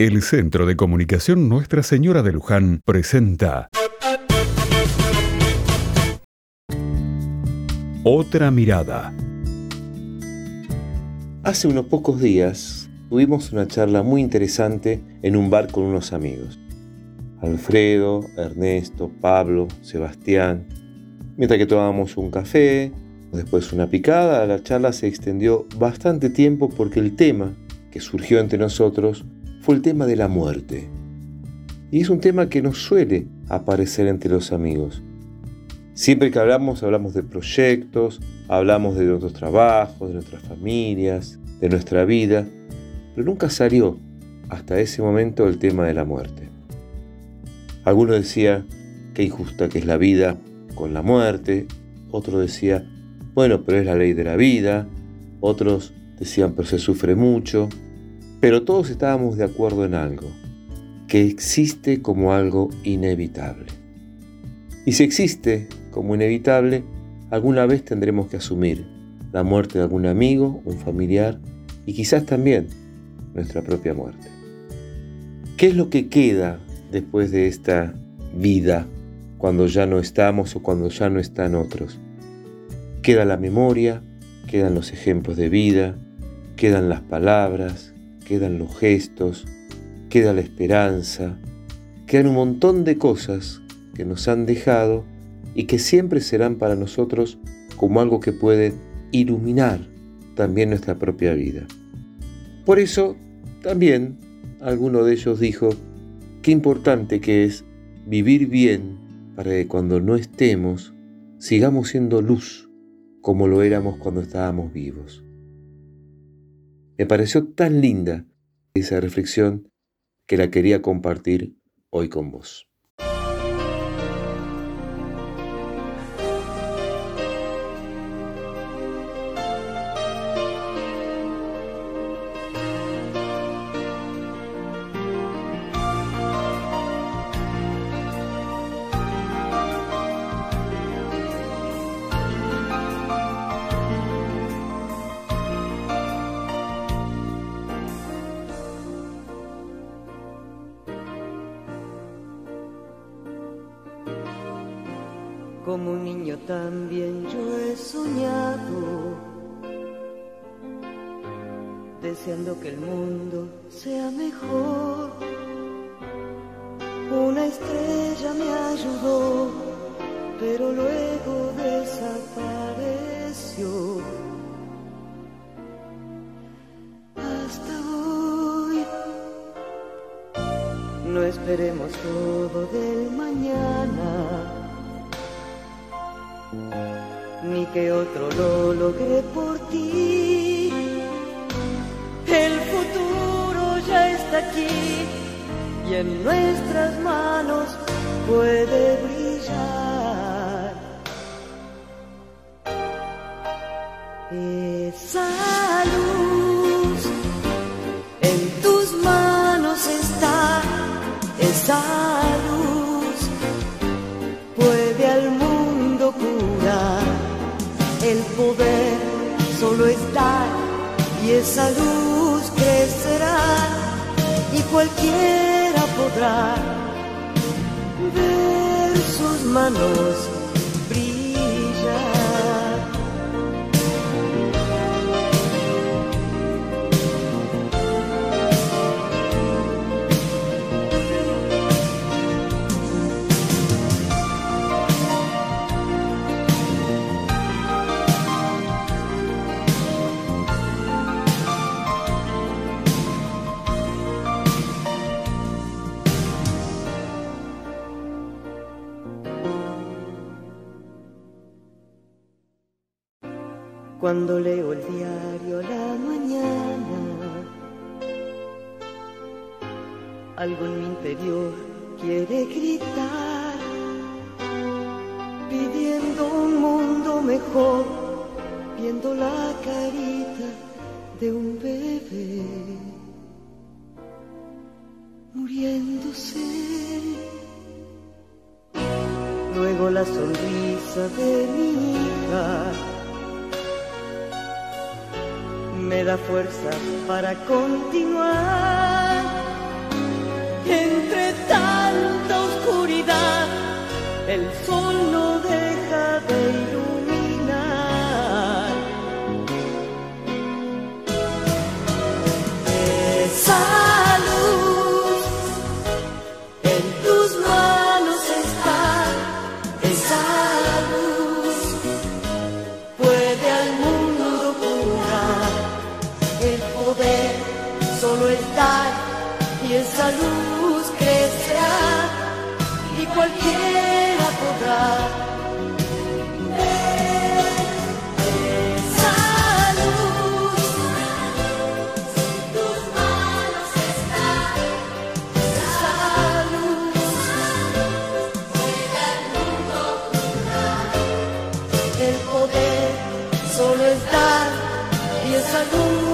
El Centro de Comunicación Nuestra Señora de Luján presenta Otra mirada. Hace unos pocos días tuvimos una charla muy interesante en un bar con unos amigos. Alfredo, Ernesto, Pablo, Sebastián. Mientras que tomábamos un café, después una picada, la charla se extendió bastante tiempo porque el tema que surgió entre nosotros fue el tema de la muerte. Y es un tema que no suele aparecer entre los amigos. Siempre que hablamos, hablamos de proyectos, hablamos de nuestros trabajos, de nuestras familias, de nuestra vida, pero nunca salió hasta ese momento el tema de la muerte. Algunos decía qué injusta que es la vida con la muerte, otro decía, bueno, pero es la ley de la vida, otros decían, pero se sufre mucho, pero todos estábamos de acuerdo en algo, que existe como algo inevitable. Y si existe como inevitable, alguna vez tendremos que asumir la muerte de algún amigo, un familiar y quizás también nuestra propia muerte. ¿Qué es lo que queda después de esta vida cuando ya no estamos o cuando ya no están otros? Queda la memoria, quedan los ejemplos de vida, quedan las palabras, quedan los gestos, queda la esperanza, quedan un montón de cosas que nos han dejado y que siempre serán para nosotros como algo que puede iluminar también nuestra propia vida. Por eso, también alguno de ellos dijo, qué importante que es vivir bien para que cuando no estemos sigamos siendo luz como lo éramos cuando estábamos vivos. Me pareció tan linda esa reflexión que la quería compartir hoy con vos. Como un niño también yo he soñado, deseando que el mundo sea mejor. Una estrella me ayudó, pero luego desapareció. Hasta hoy, no esperemos todo del mañana que otro lo logre por ti. El futuro ya está aquí y en nuestras manos puede brillar. Esa luz en tus manos está, esa y esa luz crecerá y cualquiera podrá ver sus manos cuando leo el diario la mañana. Algo en mi interior quiere gritar, pidiendo un mundo mejor, viendo la carita de un bebé muriéndose. Luego la sonrisa de mi hija me da fuerza para continuar. Entre esa luz crecerá y cualquiera podrá solo estar y esa luz